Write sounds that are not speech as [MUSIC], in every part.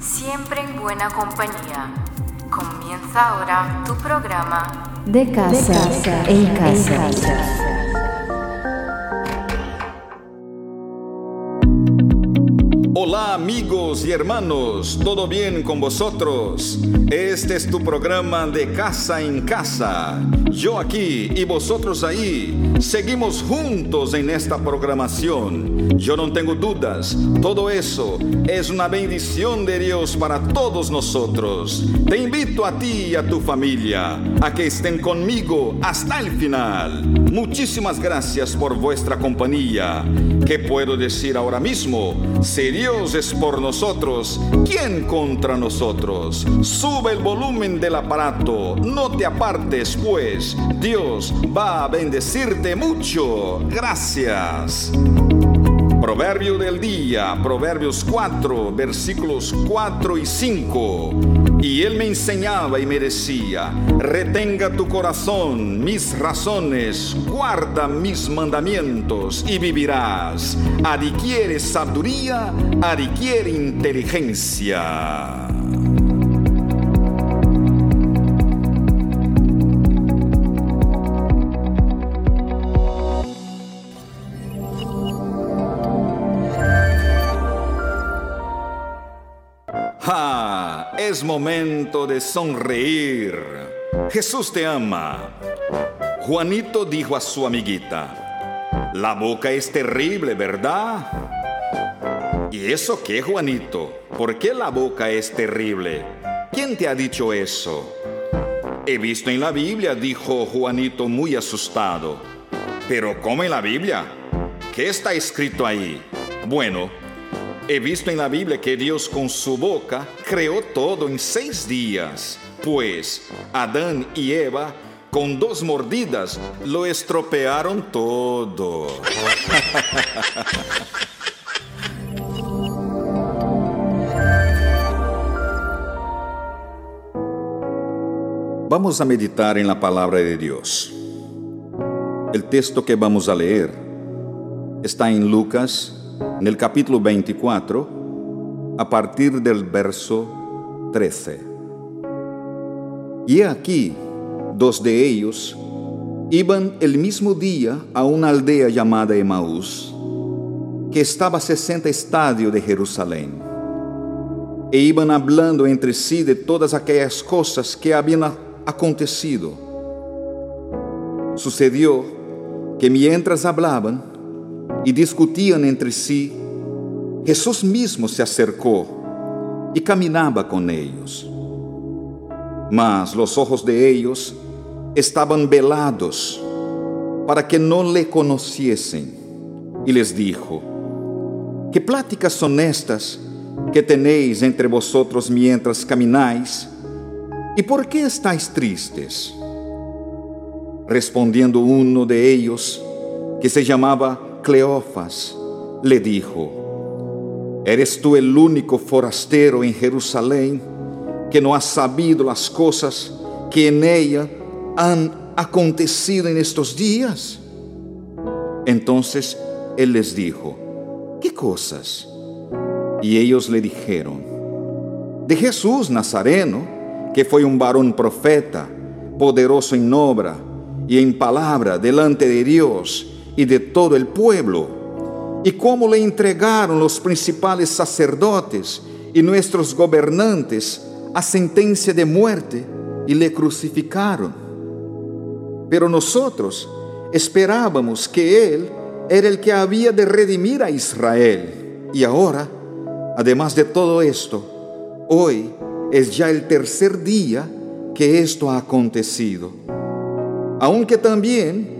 siempre en buena compañía. Comienza ahora tu programa De casa, en casa. Hola amigos y hermanos, ¿todo bien con vosotros? Este es tu programa de casa en casa. Yo aquí y vosotros ahí. Seguimos juntos en esta programación. Yo no tengo dudas, todo eso es una bendición de Dios para todos nosotros. Te invito a ti y a tu familia a que estén conmigo hasta el final. Muchísimas gracias por vuestra compañía. ¿Qué puedo decir ahora mismo? Si Dios es por nosotros, ¿quién contra nosotros? Sube el volumen del aparato, no te apartes pues. Dios va a bendecirte mucho. Gracias. Proverbio del día, Proverbios 4, versículos 4 y 5. Y él me enseñaba y me decía, retenga tu corazón mis razones, guarda mis mandamientos y vivirás. Adquiere sabiduría, adquiere inteligencia. Es momento de sonreír. Jesús te ama. Juanito dijo a su amiguita, la boca es terrible, ¿verdad? ¿Y eso qué, Juanito? ¿Por qué la boca es terrible? ¿Quién te ha dicho eso? He visto en la Biblia, dijo Juanito muy asustado. ¿Pero cómo en la Biblia? ¿Qué está escrito ahí? Bueno, He visto en la Biblia que Dios con su boca creó todo en seis días, pues Adán y Eva con dos mordidas lo estropearon todo. [LAUGHS] Vamos a meditar en la palabra de Dios. El texto que vamos a leer está en Lucas en el capítulo 24, a partir del verso 13. Y aquí, dos de ellos iban el mismo día a una aldea llamada Emaús, que estaba a 60 estadios de Jerusalén. E iban hablando entre sí de todas aquellas cosas que habían acontecido. Sucedió que mientras hablaban, y discutían entre sí, Jesús mismo se acercó y caminaba con ellos. Mas los ojos de ellos estaban velados para que no le conociesen. Y les dijo, ¿qué pláticas son estas que tenéis entre vosotros mientras camináis? ¿Y por qué estáis tristes? Respondiendo uno de ellos, que se llamaba Cleofas le dijo, ¿eres tú el único forastero en Jerusalén que no has sabido las cosas que en ella han acontecido en estos días? Entonces él les dijo, ¿qué cosas? Y ellos le dijeron, de Jesús Nazareno, que fue un varón profeta, poderoso en obra y en palabra delante de Dios y de todo el pueblo, y cómo le entregaron los principales sacerdotes y nuestros gobernantes a sentencia de muerte y le crucificaron. Pero nosotros esperábamos que Él era el que había de redimir a Israel. Y ahora, además de todo esto, hoy es ya el tercer día que esto ha acontecido. Aunque también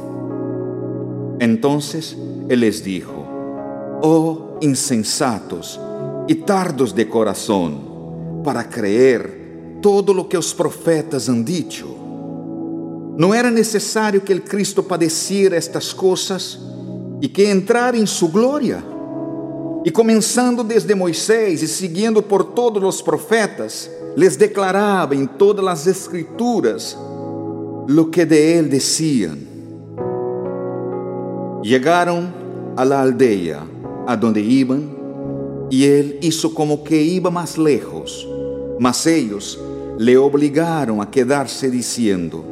Entonces Él les dijo, oh insensatos y tardos de corazón, para creer todo lo que os profetas han dicho. ¿No era necesario que el Cristo padeciera estas cosas y que entrara en su gloria? Y comenzando desde Moisés y siguiendo por todos los profetas, les declaraba en todas las escrituras lo que de él decían. Llegaron a la aldea a donde iban y él hizo como que iba más lejos, mas ellos le obligaron a quedarse diciendo,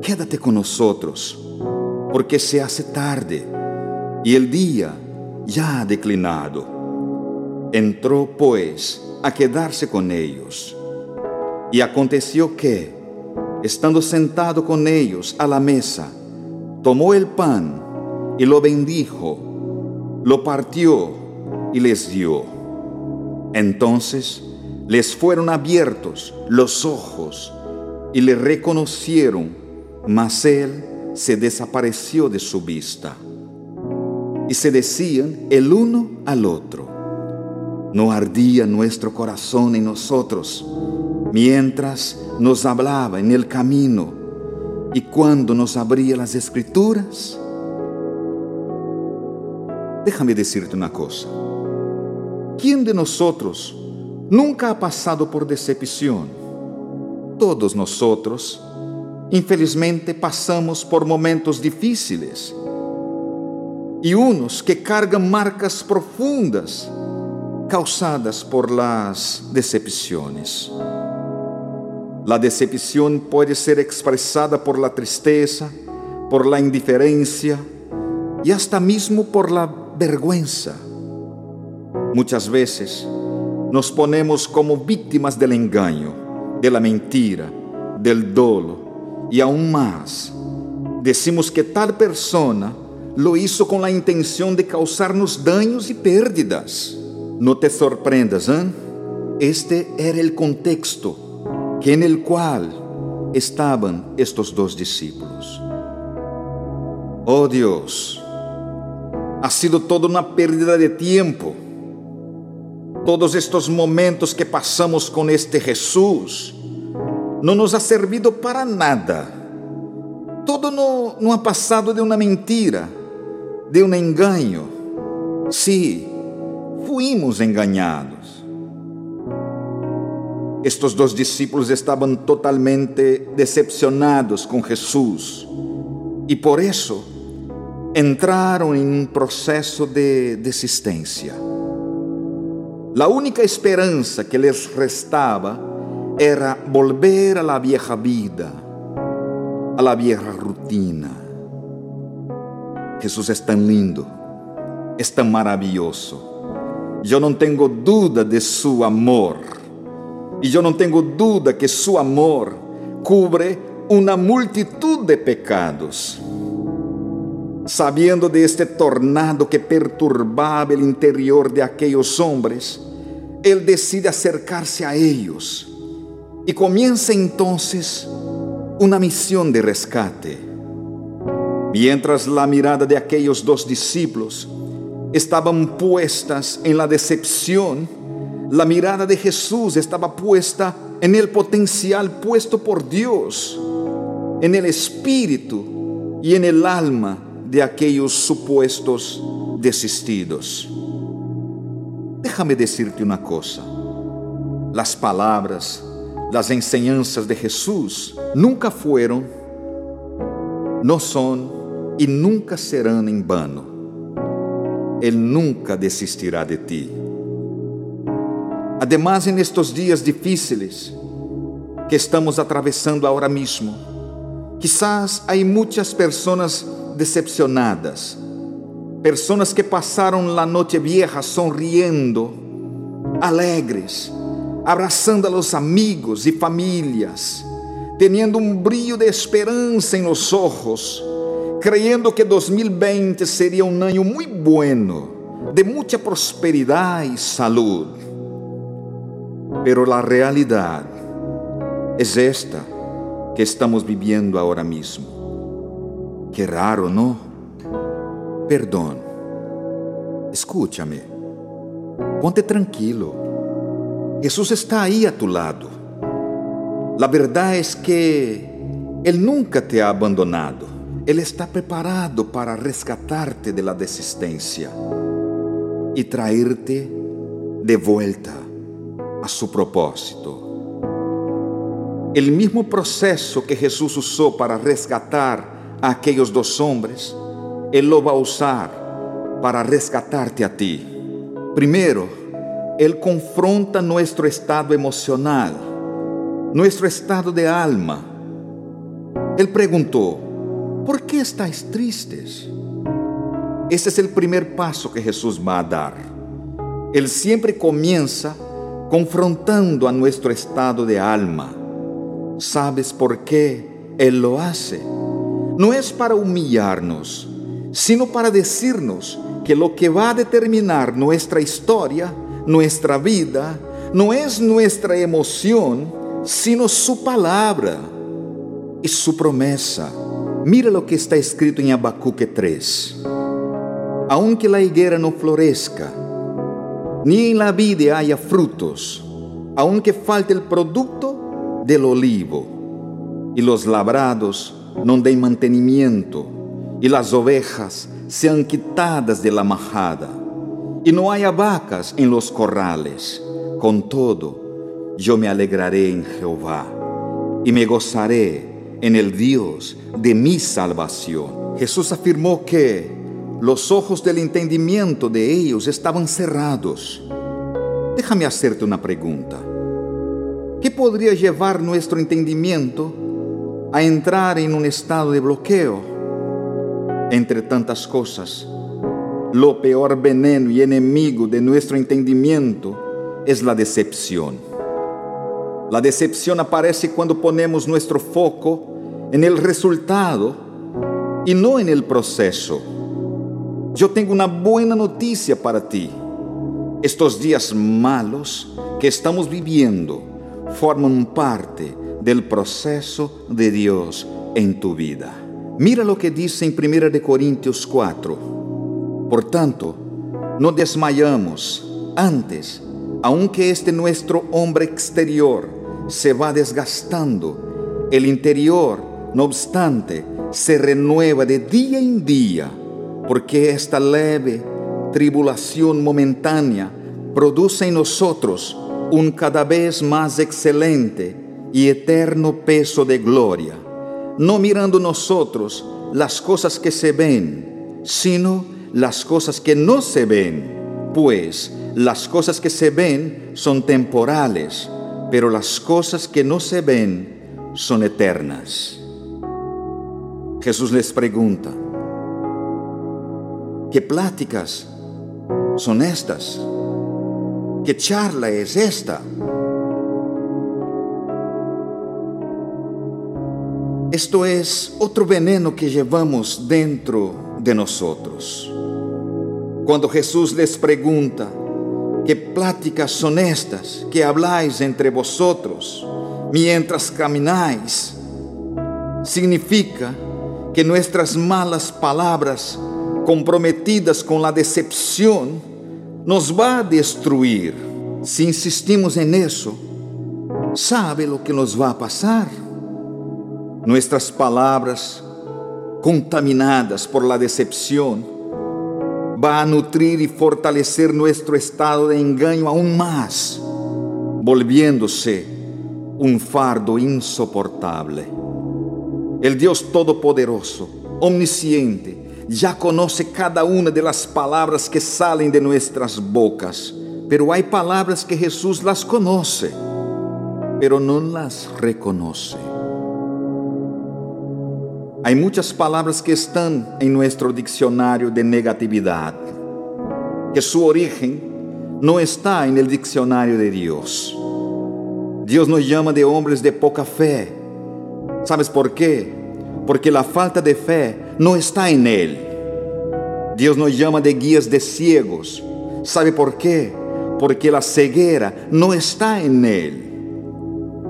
quédate con nosotros, porque se hace tarde y el día ya ha declinado. Entró pues a quedarse con ellos. Y aconteció que, estando sentado con ellos a la mesa, tomó el pan y lo bendijo, lo partió y les dio. Entonces les fueron abiertos los ojos y le reconocieron, mas él se desapareció de su vista. Y se decían el uno al otro, ¿no ardía nuestro corazón en nosotros mientras nos hablaba en el camino y cuando nos abría las escrituras? Déjame decirte una cosa. ¿Quién de nosotros nunca ha pasado por decepción? Todos nosotros, infelizmente, pasamos por momentos difíciles y unos que cargan marcas profundas causadas por las decepciones. La decepción puede ser expresada por la tristeza, por la indiferencia y hasta mismo por la vergüenza. Muchas veces nos ponemos como víctimas del engaño, de la mentira, del dolo y aún más. Decimos que tal persona lo hizo con la intención de causarnos daños y pérdidas. No te sorprendas, ¿eh? Este era el contexto que en el cual estaban estos dos discípulos. Oh Dios, ha sido toda una pérdida de tiempo. Todos estos momentos que pasamos con este Jesús no nos ha servido para nada. Todo no, no ha pasado de una mentira, de un engaño. Sí, fuimos engañados. Estos dos discípulos estaban totalmente decepcionados con Jesús y por eso entraram em um processo de desistência. A única esperança que lhes restava era volver a la vieja vida, a la vieja rutina. Jesus é tão lindo, é tão maravilhoso. Eu não tenho dúvida de seu amor. E eu não tenho dúvida que seu amor cubre uma multitud de pecados sabiendo de este tornado que perturbaba el interior de aquellos hombres, él decide acercarse a ellos y comienza entonces una misión de rescate. Mientras la mirada de aquellos dos discípulos estaban puestas en la decepción, la mirada de Jesús estaba puesta en el potencial puesto por Dios, en el espíritu y en el alma de aquellos supuestos desistidos. Déjame decirte una cosa. Las palabras, las enseñanzas de Jesús nunca fueron, no son y nunca serán en vano. Él nunca desistirá de ti. Además, en estos días difíciles que estamos atravesando ahora mismo, quizás hay muchas personas decepcionadas, personas que pasaron la noche vieja sonriendo, alegres, abrazando a los amigos y familias, teniendo un brillo de esperanza en los ojos, creyendo que 2020 sería un año muy bueno, de mucha prosperidad y salud. Pero la realidad es esta que estamos viviendo ahora mismo. Qué raro, ¿no? Perdón. Escúchame. Ponte tranquilo. Jesús está ahí a tu lado. La verdad es que Él nunca te ha abandonado. Él está preparado para rescatarte de la y traerte de vuelta a su propósito. El mismo proceso que Jesús usó para rescatar a aquellos dos hombres, Él lo va a usar para rescatarte a ti. Primero, Él confronta nuestro estado emocional, nuestro estado de alma. Él preguntó, ¿por qué estáis tristes? Ese es el primer paso que Jesús va a dar. Él siempre comienza confrontando a nuestro estado de alma. ¿Sabes por qué Él lo hace? No es para humillarnos, sino para decirnos que lo que va a determinar nuestra historia, nuestra vida, no es nuestra emoción, sino su palabra y su promesa. Mira lo que está escrito en Habacuque 3. Aunque la higuera no florezca, ni en la vida haya frutos, aunque falte el producto del olivo, y los labrados no den mantenimiento, y las ovejas sean quitadas de la majada, y no haya vacas en los corrales, con todo, yo me alegraré en Jehová, y me gozaré en el Dios de mi salvación. Jesús afirmó que los ojos del entendimiento de ellos estaban cerrados. Déjame hacerte una pregunta. ¿Qué podría llevar nuestro entendimiento a entrar en un estado de bloqueo? Entre tantas cosas, lo peor veneno y enemigo de nuestro entendimiento es la decepción. La decepción aparece cuando ponemos nuestro foco en el resultado y no en el proceso. Yo tengo una buena noticia para ti. Estos días malos que estamos viviendo forman parte del proceso de Dios en tu vida. Mira lo que dice en 1 Corintios 4. Por tanto, no desmayamos antes, aunque este nuestro hombre exterior se va desgastando, el interior, no obstante, se renueva de día en día porque esta leve tribulación momentánea produce en nosotros un cada vez más excelente y eterno peso de gloria, no mirando nosotros las cosas que se ven, sino las cosas que no se ven, pues las cosas que se ven son temporales, pero las cosas que no se ven son eternas. Jesús les pregunta, ¿Qué pláticas son estas? ¿Qué charla es esta? Esto es otro veneno que llevamos dentro de nosotros. Cuando Jesús les pregunta, ¿qué pláticas son estas que habláis entre vosotros mientras camináis? Significa que nuestras malas palabras comprometidas con la decepción, nos va a destruir. Si insistimos en eso, ¿sabe lo que nos va a pasar? Nuestras palabras, contaminadas por la decepción, va a nutrir y fortalecer nuestro estado de engaño aún más, volviéndose un fardo insoportable. El Dios Todopoderoso, omnisciente, ya conoce cada una de las palabras que salen de nuestras bocas, pero hay palabras que Jesús las conoce, pero no las reconoce. Hay muchas palabras que están en nuestro diccionario de negatividad, que su origen no está en el diccionario de Dios. Dios nos llama de hombres de poca fe. ¿Sabes por qué? porque la falta de fe no está en Él. Dios nos llama de guías de ciegos. ¿Sabe por qué? Porque la ceguera no está en Él.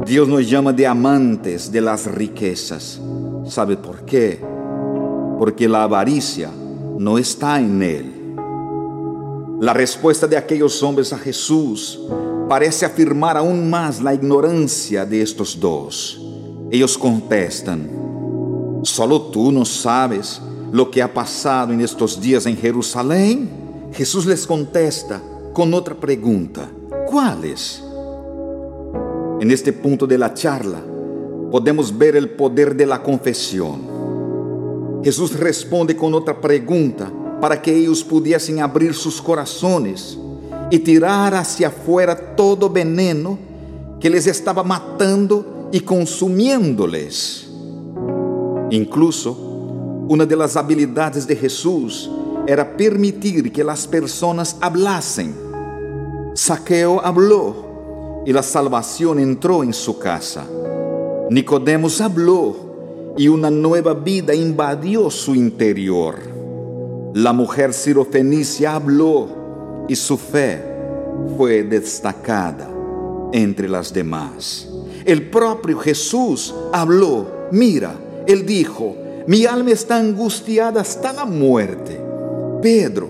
Dios nos llama de amantes de las riquezas. ¿Sabe por qué? Porque la avaricia no está en Él. La respuesta de aquellos hombres a Jesús parece afirmar aún más la ignorancia de estos dos. Ellos contestan, ¿solo tú no sabes lo que ha pasado en estos días en Jerusalén? Jesús les contesta con otra pregunta, ¿cuáles? En este punto de la charla podemos ver el poder de la confesión. Jesús responde con otra pregunta para que ellos pudiesen abrir sus corazones y tirar hacia afuera todo veneno que les estaba matando y consumiéndoles. Incluso, una de las habilidades de Jesús era permitir que las personas hablasen. Saqueo habló y la salvación entró en su casa. Nicodemos habló y una nueva vida invadió su interior. La mujer sirofenicia habló y su fe fue destacada entre las demás. El propio Jesús habló, mira, él dijo, mi alma está angustiada hasta la muerte. Pedro,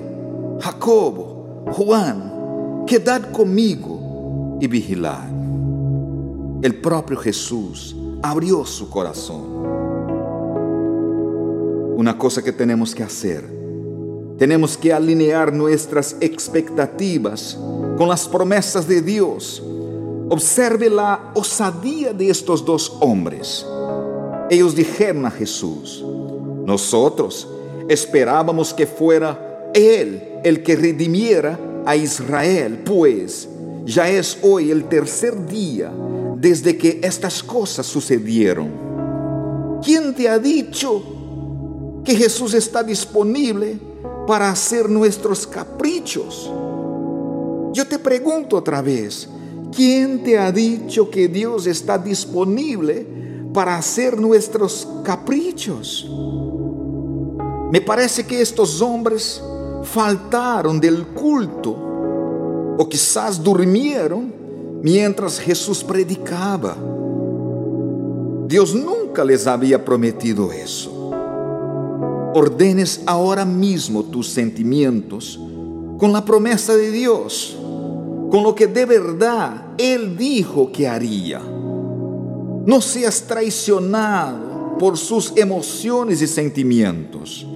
Jacobo, Juan, quedad conmigo y vigilad. El propio Jesús abrió su corazón una cosa que tenemos que hacer. Tenemos que alinear nuestras expectativas con las promesas de Dios. Observe la osadía de estos dos hombres. Ellos dijeron a Jesús, nosotros esperábamos que fuera Él el que redimiera a Israel, pues ya es hoy el tercer día desde que estas cosas sucedieron. ¿Quién te ha dicho que Jesús está disponible para hacer nuestros caprichos. Yo te pregunto otra vez, ¿quién te ha dicho que Dios está disponible para hacer nuestros caprichos? Me parece que estos hombres faltaron del culto o quizás durmieron mientras Jesús predicaba. Dios nunca les había prometido eso ordenes ahora mismo tus sentimientos con la promesa de Dios, con lo que de verdad Él dijo que haría. No seas traicionado por sus emociones y sentimientos.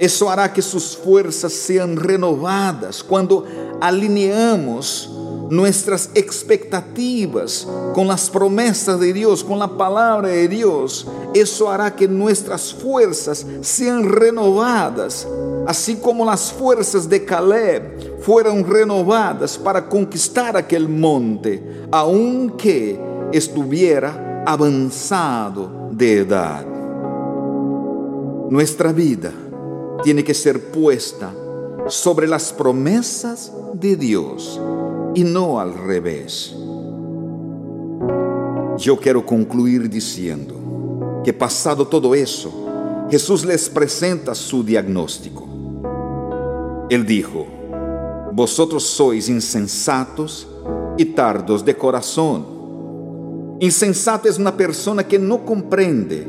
Eso hará que sus fuerzas sean renovadas cuando alineamos nuestras expectativas con las promesas de Dios, con la palabra de Dios, eso hará que nuestras fuerzas sean renovadas, así como las fuerzas de Caleb fueron renovadas para conquistar aquel monte, aunque estuviera avanzado de edad. Nuestra vida tiene que ser puesta sobre las promesas de Dios y no al revés. Yo quiero concluir diciendo que pasado todo eso, Jesús les presenta su diagnóstico. Él dijo, vosotros sois insensatos y tardos de corazón. Insensata es una persona que no comprende,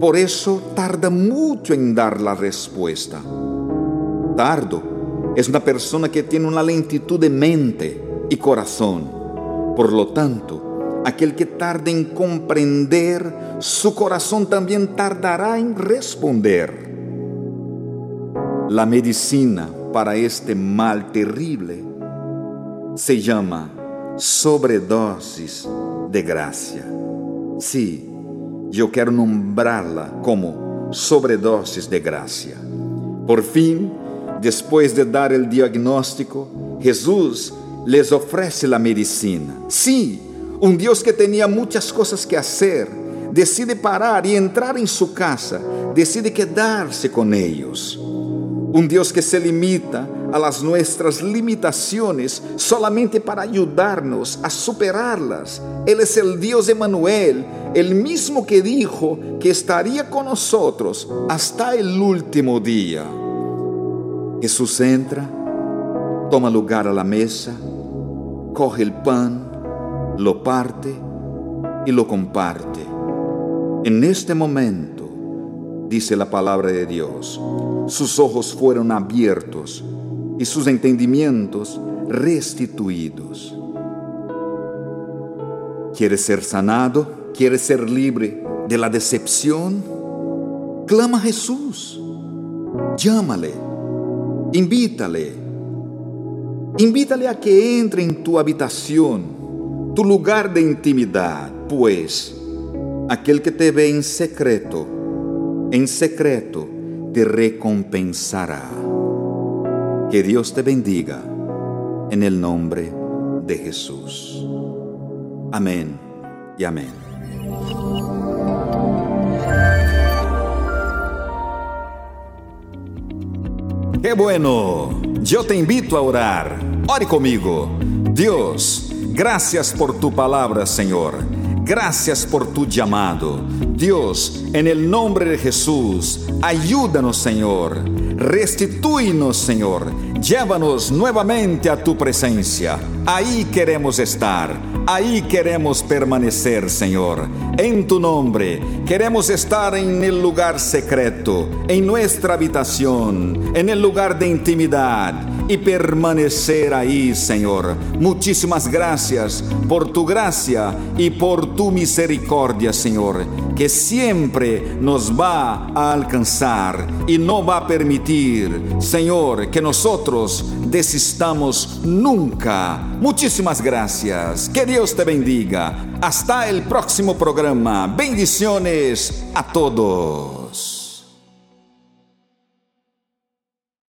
por eso tarda mucho en dar la respuesta. Tardo es una persona que tiene una lentitud de mente y corazón. Por lo tanto, aquel que tarde en comprender, su corazón también tardará en responder. La medicina para este mal terrible se llama sobredosis de gracia. Sí, yo quiero nombrarla como sobredosis de gracia. Por fin, Después de dar el diagnóstico, Jesús les ofrece la medicina. Sí, un Dios que tenía muchas cosas que hacer, decide parar y entrar en su casa, decide quedarse con ellos. Un Dios que se limita a las nuestras limitaciones solamente para ayudarnos a superarlas. Él es el Dios Emanuel, el mismo que dijo que estaría con nosotros hasta el último día. Jesús entra, toma lugar a la mesa, coge el pan, lo parte y lo comparte. En este momento, dice la palabra de Dios, sus ojos fueron abiertos y sus entendimientos restituidos. ¿Quieres ser sanado? ¿Quieres ser libre de la decepción? Clama a Jesús. Llámale. Invítale. Invítale a que entre en tu habitación, tu lugar de intimidad, pues aquel que te ve en secreto, en secreto te recompensará. Que Dios te bendiga en el nombre de Jesús. Amén y amén. Qué bueno. Yo te invito a orar. Ore conmigo. Dios, gracias por tu palabra, Señor. Gracias por tu llamado. Dios, en el nombre de Jesús, ayúdanos, Señor. Restituínos, Señor. Llévanos nuevamente a tu presencia. Ahí queremos estar. Ahí queremos permanecer, Señor. En tu nombre queremos estar en el lugar secreto, en nuestra habitación, en el lugar de intimidad y permanecer ahí, Señor. Muchísimas gracias por tu gracia y por tu misericordia, Señor, que siempre nos va a alcanzar y no va a permitir, Señor, que nosotros desistamos nunca. Muchísimas gracias. Que Dios te bendiga. Hasta el próximo programa. Bendiciones a todos.